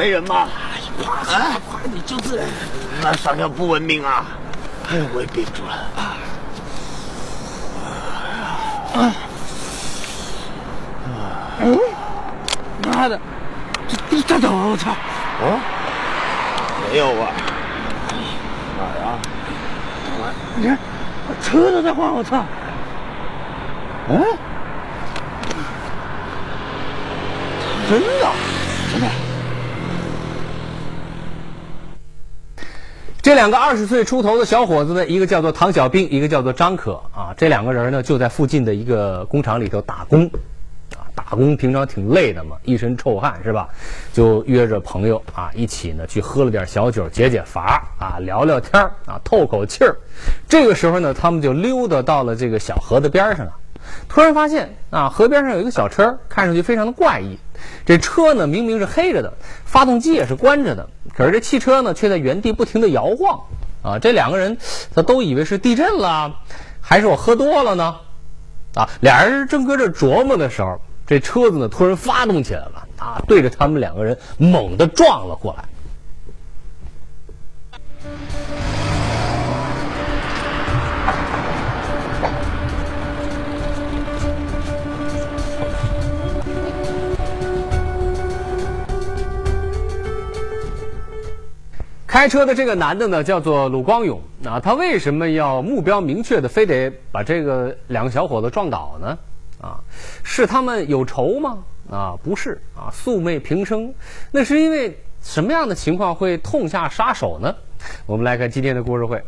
没人吗？快快你就是那啥叫不文明啊！哎，我也憋不住了啊！啊！嗯，妈的，这地震的我操！啊，没有啊？哪儿啊？你看，车都在晃，我操！嗯？真的，真的。这两个二十岁出头的小伙子呢，一个叫做唐小兵，一个叫做张可啊。这两个人呢，就在附近的一个工厂里头打工，啊，打工平常挺累的嘛，一身臭汗是吧？就约着朋友啊，一起呢去喝了点小酒，解解乏啊，聊聊天啊，透口气儿。这个时候呢，他们就溜达到了这个小河的边上了。突然发现啊，河边上有一个小车，看上去非常的怪异。这车呢，明明是黑着的，发动机也是关着的，可是这汽车呢，却在原地不停的摇晃。啊，这两个人他都以为是地震了，还是我喝多了呢？啊，俩人正搁这琢磨的时候，这车子呢突然发动起来了，啊，对着他们两个人猛地撞了过来。开车的这个男的呢，叫做鲁光勇。啊，他为什么要目标明确的，非得把这个两个小伙子撞倒呢？啊，是他们有仇吗？啊，不是啊，素昧平生。那是因为什么样的情况会痛下杀手呢？我们来看今天的故事会。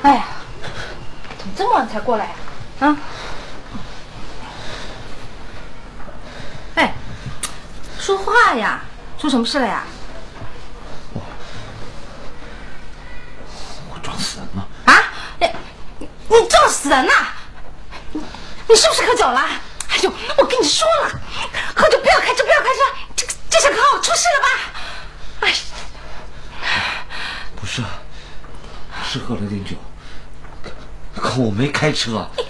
哎呀，才过来呀、啊？哎，说话呀！出什么事了呀？我撞死人了！啊？你你你撞死人了？你你是不是喝酒了？哎呦，我跟你说了，喝酒不要开车，不要开车！这这小可好出事了吧？哎，不是，是喝了点酒，我没开车。你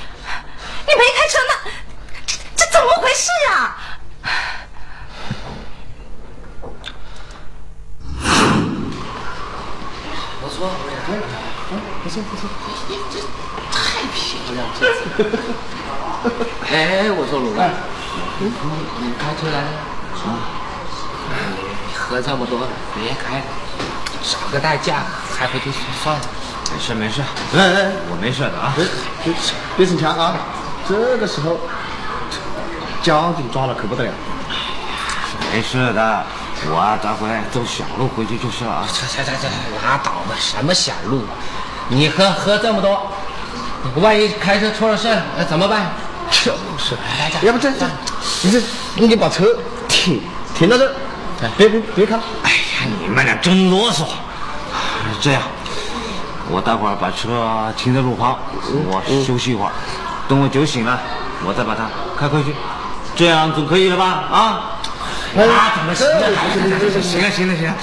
没开车那？这这怎么回事呀？我说，不错不错，这太漂亮了！哎，我说鲁哥，你你开车来了？啊，你喝这么多了，别开了，找个代驾开回去算了。没事没事，哎哎，我没事的啊。别别别逞强啊！这个时候交警抓了可不得了。没事的，我啊待会走小路回去就是了啊。这这这这拉倒吧，什么小路？你喝喝这么多，万一开车出了事，那怎么办？就是，来这要不这这，你这你把车停停到这儿，别别别开。哎呀，你们俩真啰嗦。这样，我待会儿把车停在路旁，我休息一会儿，等我酒醒了，我再把它开回去，这样总可以了吧？啊？啊，怎么行了？行了行了行了，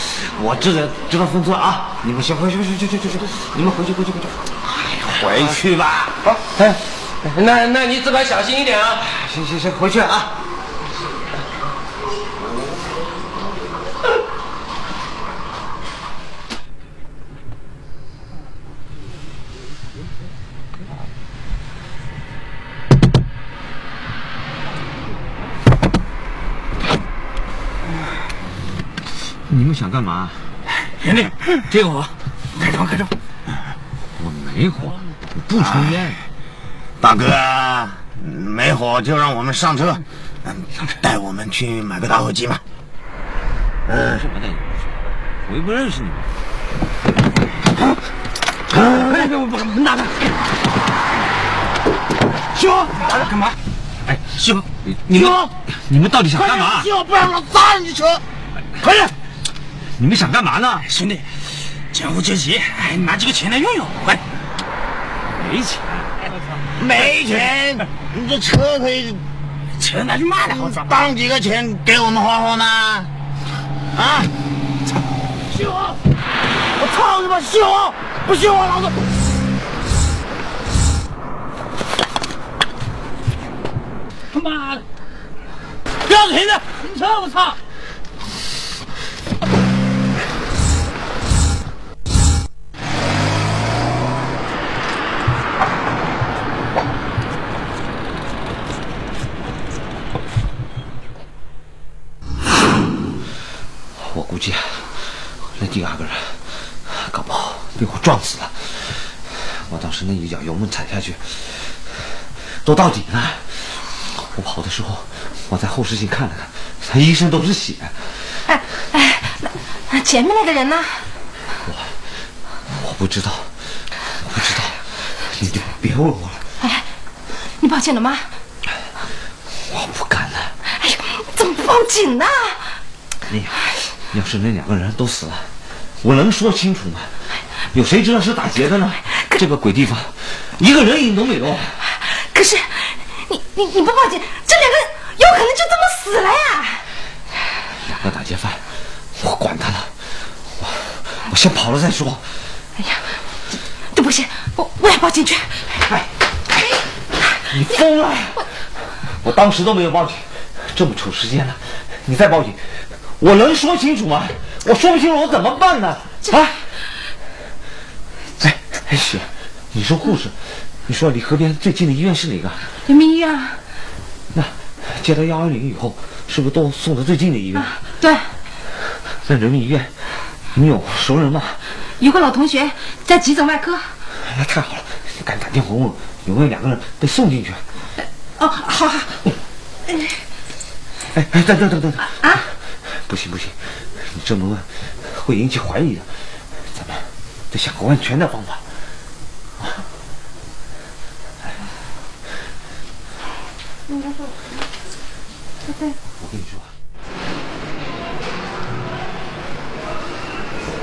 我知道知道分寸啊！你们先回去回去去去去去，你们回去回去回去。哎，回去吧。好，哎，那那你自个儿小心一点啊！行行行，回去啊。你们想干嘛？兄弟，这个火，开窗开窗。我没火，我不抽烟。大哥，没火就让我们上车，嗯，带我们去买个打火机嘛。嗯，什么的？我又不认识你们。哎，给我把门打开。西红，干嘛？哎，西红，你你们到底想干嘛？西红，不然我砸你车！快点！你们想干嘛呢？兄弟，江湖救急，哎，拿几个钱来用用，快！没钱。没钱，你这车可以，车拿去卖了，好赚。当几个钱给我们花花吗？啊！信我！我操你妈！信我！不信我，老子！他妈的！不要停的，停车！我操！计那第二个人搞不好被我撞死了。我当时那一脚油门踩下去，都到底了。我跑的时候，我在后视镜看了看，他一身都是血。哎哎，那那前面那个人呢？我我不知道，我不知道，你就别问我了，哎，你报警了吗？我不敢了。哎呀，怎么不报警呢？你要是那两个人都死了，我能说清楚吗？有谁知道是打劫的呢？这个鬼地方，一个人影都没有。可是，你你你不报警，这两个人有可能就这么死了呀！两个打劫犯，我管他了，我我先跑了再说。哎呀，这这不行，我我要报警去。哎，你疯了！我当时都没有报警，这么丑时间了，你再报警，我能说清楚吗？我说不清楚，我怎么办呢？啊！哎哎，雪，你说护士，你说离河边最近的医院是哪个？人民医院啊，那接到幺二零以后，是不是都送到最近的医院？对，在人民医院，你有熟人吗？有个老同学在急诊外科。那太好了，你赶紧打电话问问有没有两个人被送进去。哦，好好。哎哎，等等等等等啊！不行不行，你这么问会引起怀疑的，咱们得想个万全的方法。我跟你说，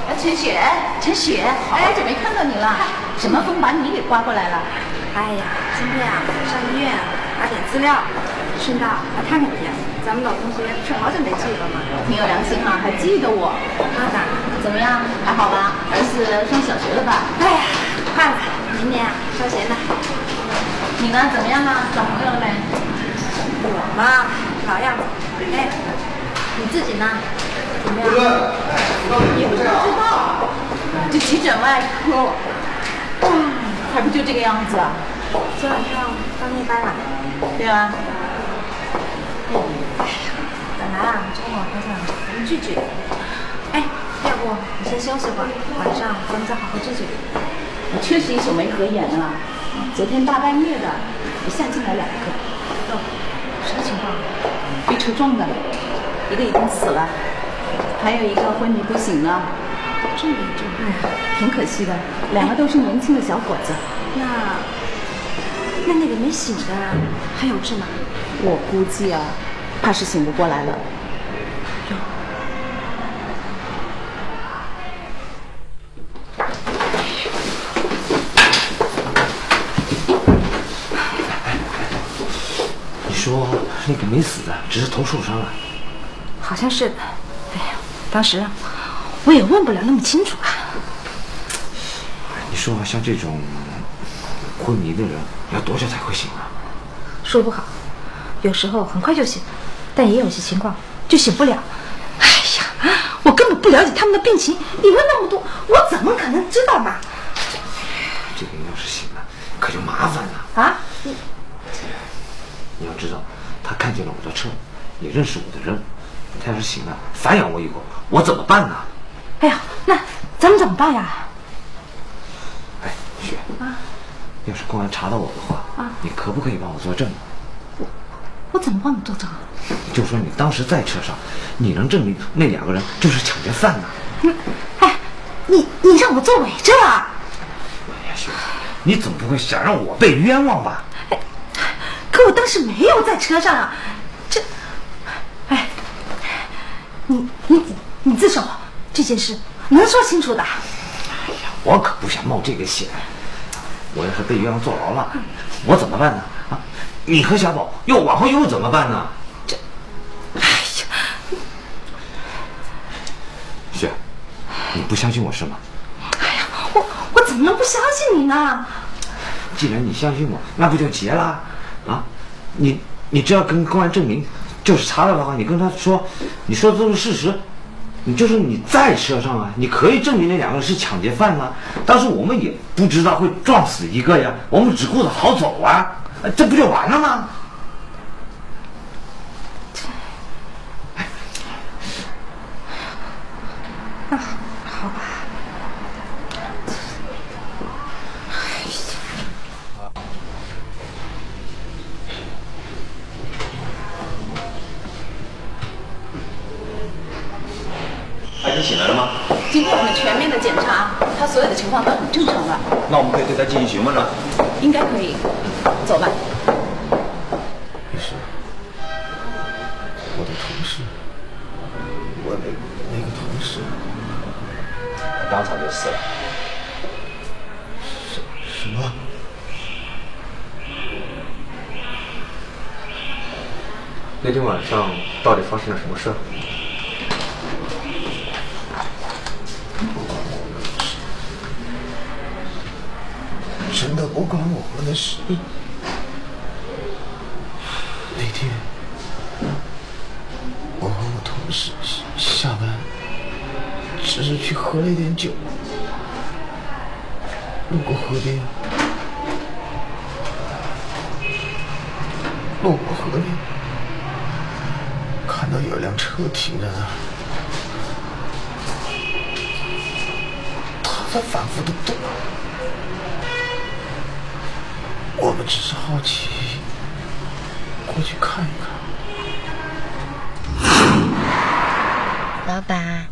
哎，陈雪，陈雪，好久没看到你了，什么风把你给刮过来了？哎呀，今天啊，上医院拿点资料，顺道来看看你。咱们老同学不是好久没聚了吗？挺有良心哈、还记得我。那当然。怎么样，还好吧？儿子上小学了吧？哎呀，快了，明年啊上学呢。你呢？怎么样啊？找朋友了没？我嘛，老样子。哎，你自己呢？怎么样？你不知道，这急诊外科，哇，还不就这个样子啊？昨晚上刚夜班了。对啊，本来啊，中午我想我们聚聚。哎，要不你先休息会儿，晚上咱们再好好聚聚。我确实一宿没合眼啊。昨天大半夜的，一下进来两个，哟，什么情况？被车撞的，一个已经死了，还有一个昏迷不醒了。这么严重？哎，挺可惜的，两个都是年轻的小伙子。那那那个没醒的还有治吗？我估计啊，怕是醒不过来了。你说那个没死的，只是头受伤了，好像是的。哎呀，当时我也问不了那么清楚啊。你说像这种昏迷的人，要多久才会醒啊？说不好，有时候很快就醒，但也有些情况就醒不了。哎呀，我根本不了解他们的病情，你问那么多，我怎么可能知道嘛？这个要是醒了，可就麻烦了。啊？你你要知道，他看见了我的车，也认识我的人，他要是醒了，反咬我一口，我怎么办呢？哎呀，那咱们怎么办呀？哎，雪啊，要是公安查到我的话，你可不可以帮我作证？我怎么帮你作证？就说你当时在车上，你能证明那两个人就是抢劫犯呢？哎，你你让我做伪证啊？哎呀，雪，你总不会想让我被冤枉吧？可我当时没有在车上啊，这，哎，你你你自首，这件事能说清楚的。哎呀我可不想冒这个险。我要是被冤枉坐牢了，我怎么办呢？啊，你和小宝又往后又怎么办呢？这，哎呀，雪，你不相信我是吗？哎呀，我我怎么能不相信你呢？既然你相信我，那不就结了？啊，你你只要跟公安证明就是查到的话，你跟他说，你说的都是事实，你就是你在车上啊，你可以证明那两个人是抢劫犯啊。但是我们也不知道会撞死一个呀，我们只顾着好走啊，这不就完了吗？他已经醒来了吗？经过我们全面的检查，他所有的情况都很正常的，那我们可以对他进行询问了。应该可以。走吧。我的同事，我那那个同事，当场就死了。什么？那天晚上到底发生了什么事？真的不关我们的事。那天，我和我同事下班，只是去喝了一点酒，路过河边，路过河边，到有辆车停在那儿，他在反复的动。我们只是好奇，过去看一看。老板，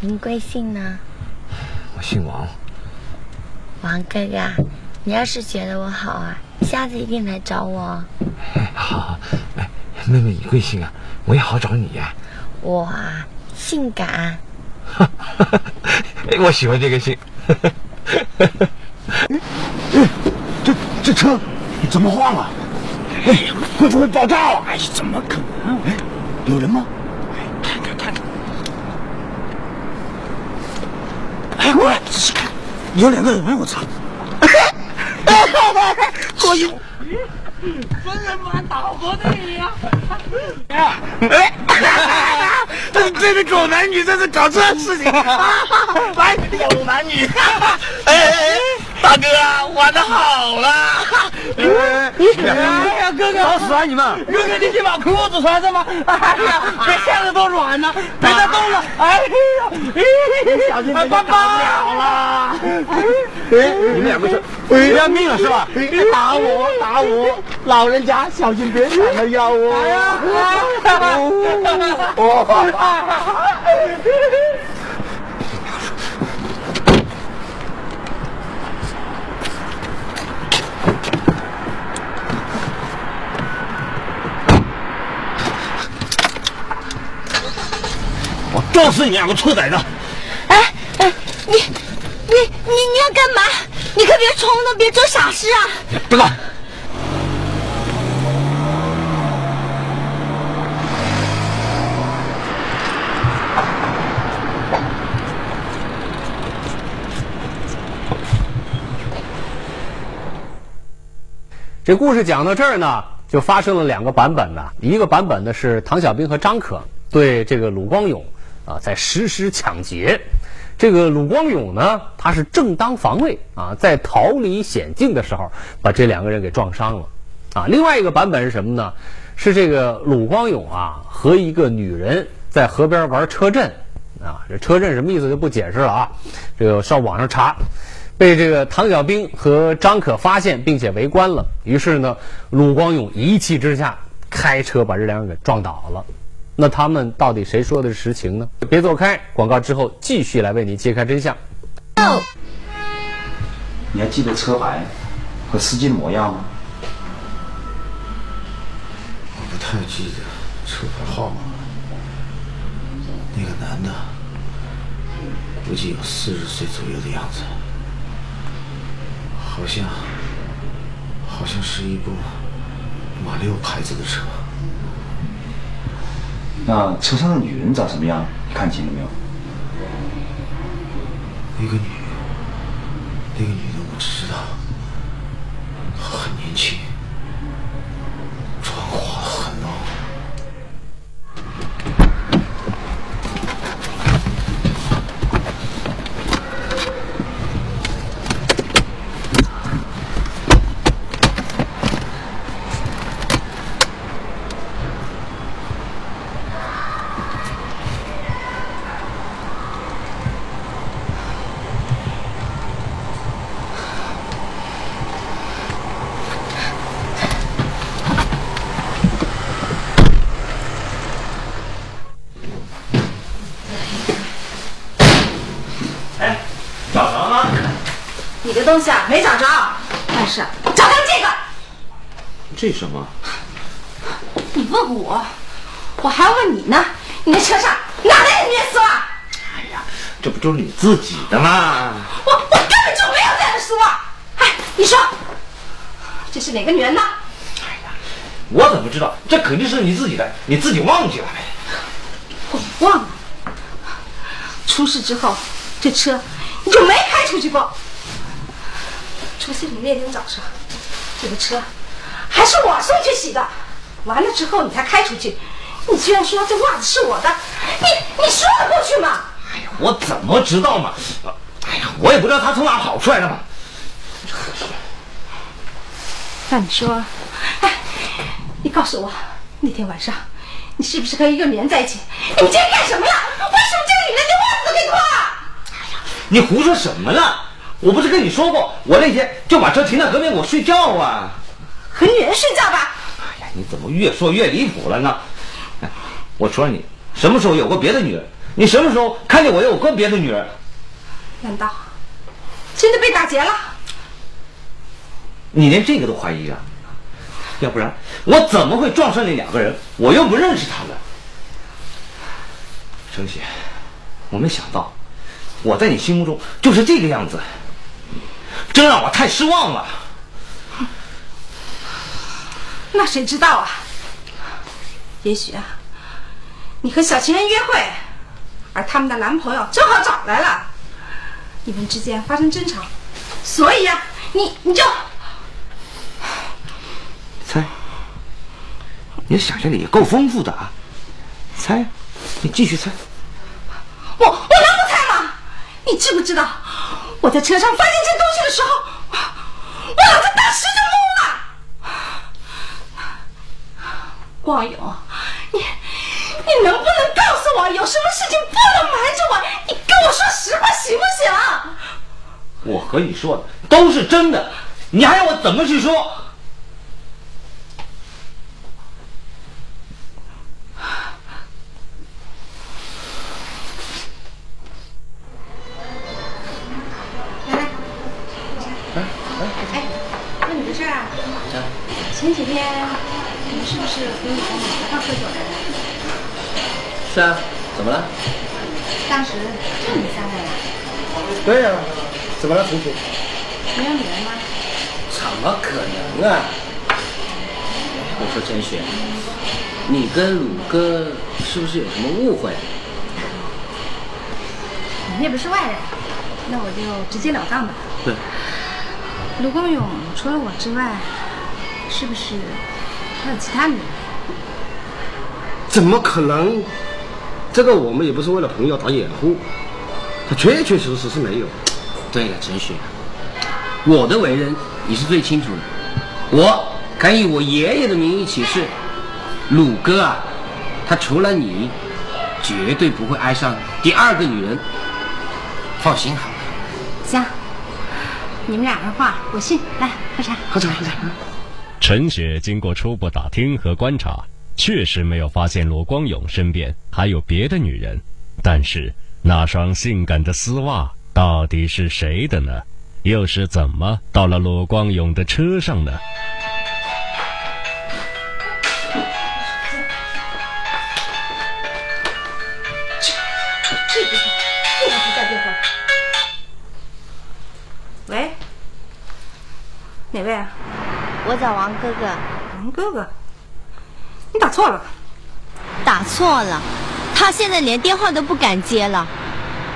您贵姓呢？我姓王，王哥哥，你要是觉得我好啊，下次一定来找我。哎，好妹妹你贵姓啊？我也好找你呀。我啊，性感。我喜欢这个姓。这这车怎么晃了？哎呀，会不会爆炸了？哎呀，怎么可能？哎，有人吗？哎，看看看看。哎，过来仔细看，有两个人，我操！过去。真人版岛国电影啊！哎，这这对狗男女在这搞这事情，来狗男女，哎哎，大哥玩的好了，哎呀，哥哥，找死啊你们！哥哥，你先把裤子穿上吧。哎呀，别吓得都软了，别再动了。哎呀，小心爸爸好了。哎，你们两个是不要命了是吧？打我打我，老人家小心别闪了腰哦。哎呀，我撞死你两个臭崽子！哎哎，你你你你要干嘛？你可别冲动，别做傻事啊！别管。这故事讲到这儿呢，就发生了两个版本呢。一个版本呢是唐小兵和张可对这个鲁光勇啊在实施抢劫。这个鲁光勇呢，他是正当防卫啊，在逃离险境的时候把这两个人给撞伤了啊。另外一个版本是什么呢？是这个鲁光勇啊和一个女人在河边玩车震啊。这车震什么意思就不解释了啊，这个上网上查。被这个唐小兵和张可发现，并且围观了。于是呢，鲁光勇一气之下开车把这两人给撞倒了。那他们到底谁说的是实情呢？别走开，广告之后继续来为你揭开真相。你还记得车牌和司机的模样吗？我不太记得车牌号码。那个男的，估计有四十岁左右的样子，好像，好像是一部马六牌子的车。那车上的女人长什么样？你看清了没有？那个女，那个女的我只知道，很年轻，东西啊没找着，但是找到这个。这什么？你问我，我还要问你呢。你那车上哪来的女人丝袜？哎呀，这不就是你自己的吗？我我根本就没有这样的丝袜。哎，你说这是哪个女人的？我怎么知道？这肯定是你自己的，你自己忘记了呗。我忘了。出事之后，这车你就没开出去过。除夕你那天早上，这个车还是我送去洗的，完了之后你才开出去。你居然说这袜子是我的，你你说得过去吗？哎呀，我怎么知道嘛？哎呀，我也不知道他从哪跑出来的嘛。那你说，哎，你告诉我，那天晚上你是不是和一个女人在一起？你们今天干什么了？为什么这个女人连袜子都给脱了？你胡说什么呢？我不是跟你说过，我那天就把车停在河边，我睡觉啊。和女人睡觉吧？哎呀，你怎么越说越离谱了呢？哎，我说你什么时候有过别的女人？你什么时候看见我有过别的女人？难道真的被打劫了？你连这个都怀疑啊？要不然我怎么会撞上那两个人？我又不认识他们。程雪，我没想到我在你心目中就是这个样子，真让我太失望了。那谁知道啊？也许啊，你和小情人约会，而他们的男朋友正好找来了，你们之间发生争吵，所以啊，你你就猜，你的想象力也够丰富的啊！猜，你继续猜。我我能不猜吗？你知不知道我在车上发现这东西的时候，我老子当时就懵了。光勇，你你能不能告诉我，有什么事情不能瞒着我？你跟我说实话行不行？我和你说的都是真的，你还要我怎么去说？前几天你们是不是和你在哪个上喝酒来着？是啊，怎么了？当时就你三个呀？对呀、怎么了，同学？没有女人吗？怎么可能啊？我说陈雪，你跟鲁哥是不是有什么误会？你也不是外人，那我就直截了当吧。对，卢光勇除了我之外，是不是还有其他女人？怎么可能？这个我们也不是为了朋友打掩护，他确确实实是没有。对了，陈雪，我的为人你是最清楚的。我敢以我爷爷的名义起誓，鲁哥啊，他除了你，绝对不会爱上第二个女人。放心好了。行，你们俩的话我信。来喝茶。喝茶，喝茶。陈雪经过初步打听和观察，确实没有发现罗光勇身边还有别的女人，但是那双性感的丝袜到底是谁的呢？又是怎么到了罗光勇的车上呢？喂，哪位啊？我找王哥哥，王哥哥，你打错了。打错了，他现在连电话都不敢接了，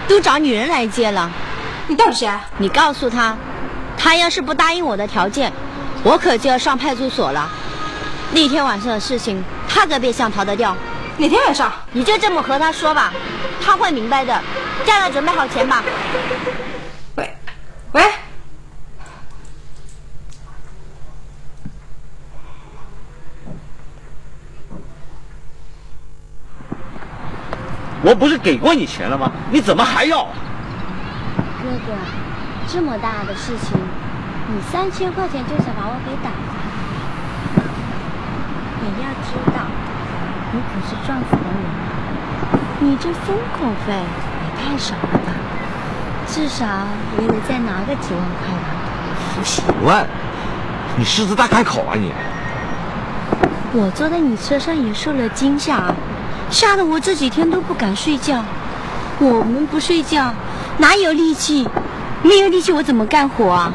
都找女人来接了。你到底谁？你告诉他，他要是不答应我的条件，我可就要上派出所了。那天晚上的事情，他可别想逃得掉。哪天晚上？你就这么和他说吧，他会明白的。叫他准备好钱吧。喂，喂，我不是给过你钱了吗？你怎么还要？哥哥，这么大的事情，你三千块钱就想把我给打发？你要知道，你可是撞死的人，你这封口费也太少了吧？至少也得再拿个几万块吧？几万？你狮子大开口啊你！我坐在你车上也受了惊吓，吓得我这几天都不敢睡觉。我们不睡觉，哪有力气？没有力气我怎么干活啊？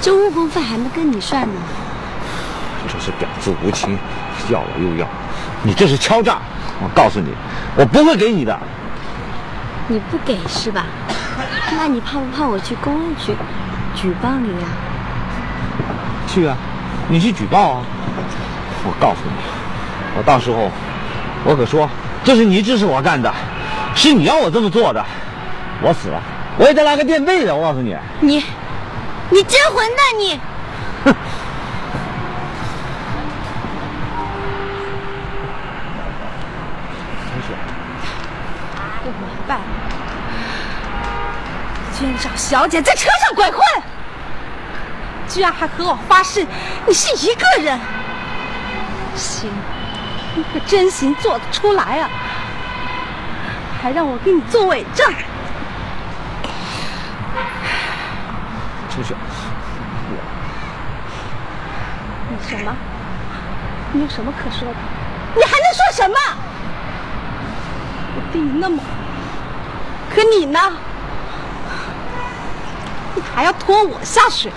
这误工费还没跟你算呢。这是婊子无情，要了又要，你这是敲诈！我告诉你，我不会给你的。你不给是吧？那你怕不怕我去公安局举报你啊？去啊，你去举报啊！我告诉你，我到时候我可说这是你指使我干的，是你让我这么做的。我死了，我也得拉个垫背的。我告诉你，你，你真混蛋你！哼！我明白了，居然找小姐在车上鬼混，居然还和我发誓你是一个人。行，你可 真行做得出来啊！还让我给你做伪证。陈雪，你什么？你有什么可说的？你还能说什么？我对你那么好，可你呢？你还要拖我下水？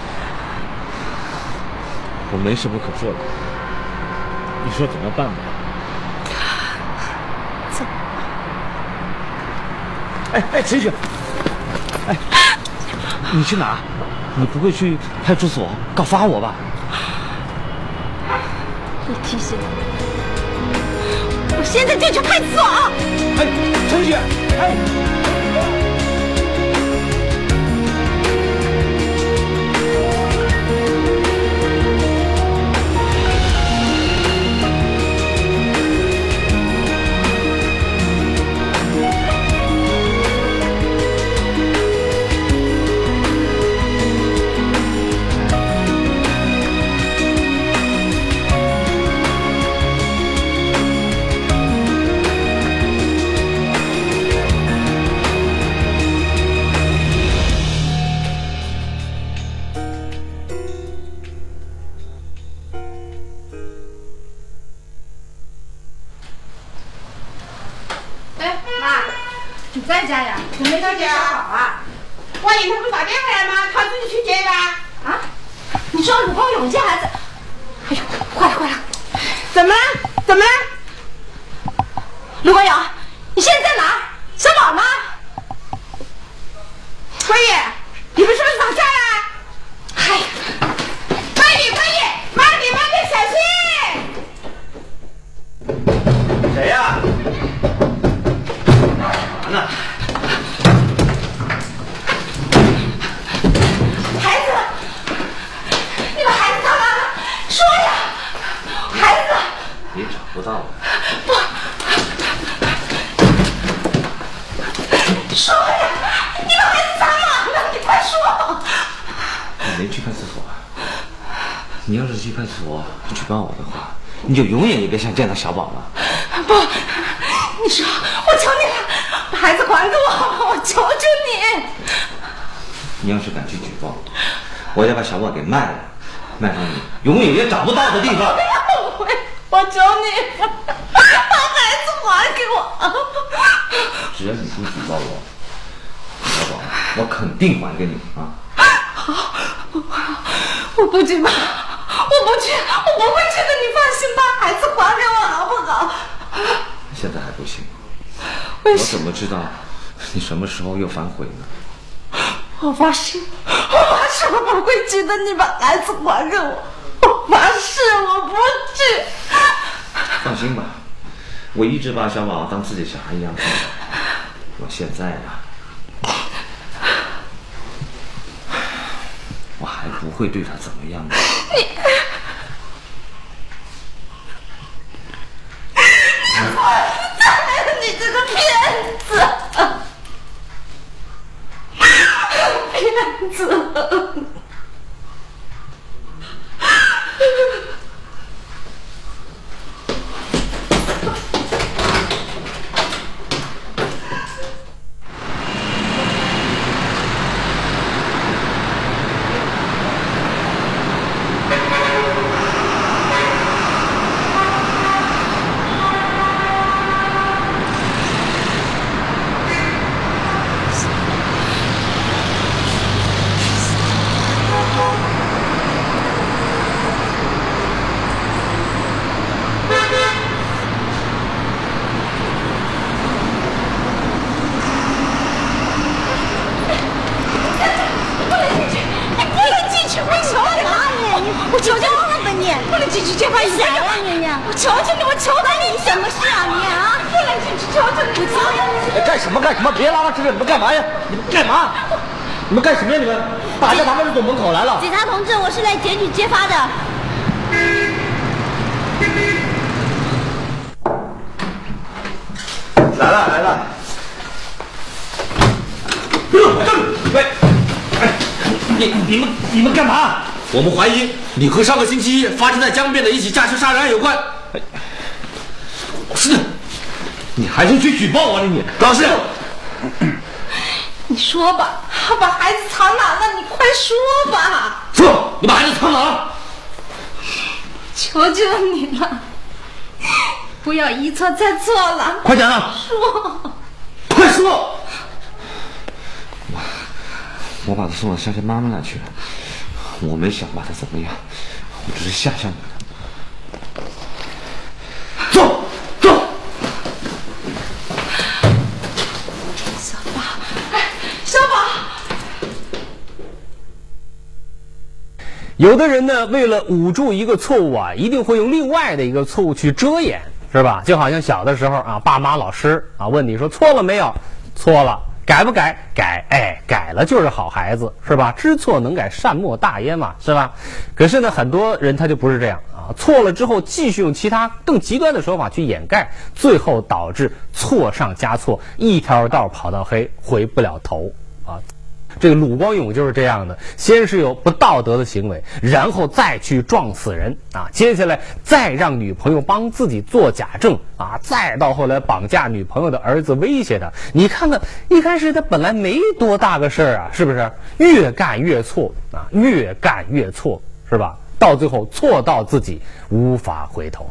我没什么可做的，你说怎么办吧？怎么？哎哎，陈雪，哎，你去哪？你不会去派出所告发我吧？你提醒我，我现在就去派出所。哎，陈雪，哎。你在家呀？我没到家好啊。万一他不打电话来吗？他自己去接的。啊？你说鲁光勇家孩子？哎呦，坏了坏了！怎么了？怎么了？鲁光勇，你现在在哪儿？小宝吗？关爷，你们是不是打架了？你要是去派出所举报我的话，你就永远也别想见到小宝了。不，你说，我求你了，把孩子还给我，我求求你。你要是敢去举报，我就把小宝给卖了，卖到你永远也找不到的地方。我 我求你，把孩子还给我。只要你不举报我，小宝，我肯定还给你啊！好，我我不举报，我不去，我不会去的，你放心，把孩子还给我好不好？现在还不行，为我怎么知道你什么时候又反悔呢？我发誓，我发誓我不会去的，你把孩子还给我，我发誓我不去。放心吧，我一直把小宝当自己小孩一样看待。我现在呀、我还不会对他怎么样的。你这个骗子！骗子！不能进去！你不能进去！我求你了！我求求你！你不能进去接发傻呀你我求求你！我求求你！什么事啊你啊？不能进去！求求你！我求求你！哎，干什么干什么？别拉拉扯扯，你们干嘛呀？你们干嘛？你们干什么呀？你们打架咱们就走门口来了。警察同志，我是来检举揭发的。来了来了。喂，哎，你你们你们干嘛？我们怀疑你和上个星期一发生在江边的一起驾车杀人案有关。是的，你还是去举报我啊你！老师，你说吧，把孩子藏哪了？你快说吧！说你把孩子藏哪了？求求你了，不要一错再错了。快点啊！说，快说！我把他送到香香妈妈那去了，我没想把他怎么样，我只是吓吓你的。走走。小宝，哎，小宝，有的人呢，为了捂住一个错误啊，一定会用另外的一个错误去遮掩，是吧？就好像小的时候啊，爸妈、老师啊问你说错了没有？错了，改不改？改，哎，改了就是好孩子，是吧？知错能改，善莫大焉嘛，是吧？可是呢，很多人他就不是这样啊，错了之后继续用其他更极端的手法去掩盖，最后导致错上加错，一条道跑到黑，回不了头。这个鲁光勇就是这样的，先是有不道德的行为，然后再去撞死人啊，接下来再让女朋友帮自己做假证啊，再到后来绑架女朋友的儿子威胁他。你看看，一开始他本来没多大个事儿啊，是不是？越干越错啊，越干越错，是吧？到最后错到自己无法回头。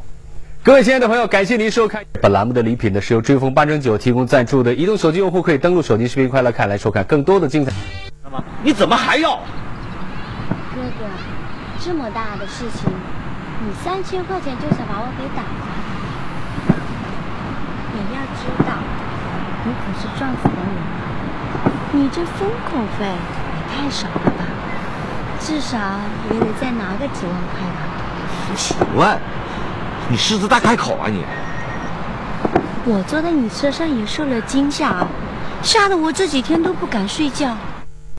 各位亲爱的朋友，感谢您收看本栏目的礼品呢，是由追风八珍酒提供赞助的。移动手机用户可以登录手机视频快乐看来收看更多的精彩。那么你怎么还要？哥哥，这么大的事情，你三千块钱就想把我给打发？你要知道，你可是撞死的人，你这封口费也太少了吧？至少也得再拿个几万块吧？几万？你狮子大开口啊你！我坐在你车上也受了惊吓，吓得我这几天都不敢睡觉。